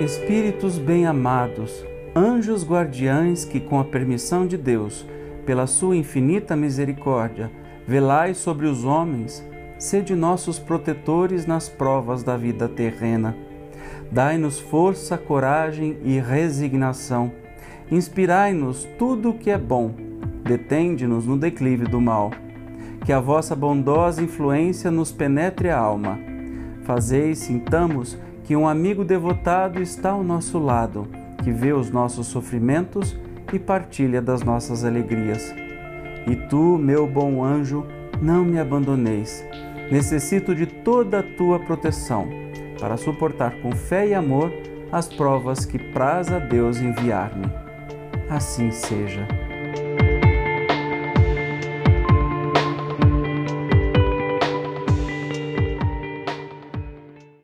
Espíritos bem-amados, anjos guardiães que, com a permissão de Deus, pela sua infinita misericórdia, velai sobre os homens, sede nossos protetores nas provas da vida terrena. Dai-nos força, coragem e resignação. Inspirai-nos tudo o que é bom. Detende-nos no declive do mal. Que a vossa bondosa influência nos penetre a alma. Fazeis, sintamos, que um amigo devotado está ao nosso lado, que vê os nossos sofrimentos e partilha das nossas alegrias. E tu, meu bom anjo, não me abandoneis. Necessito de toda a tua proteção para suportar com fé e amor as provas que praz a Deus enviar-me. Assim seja.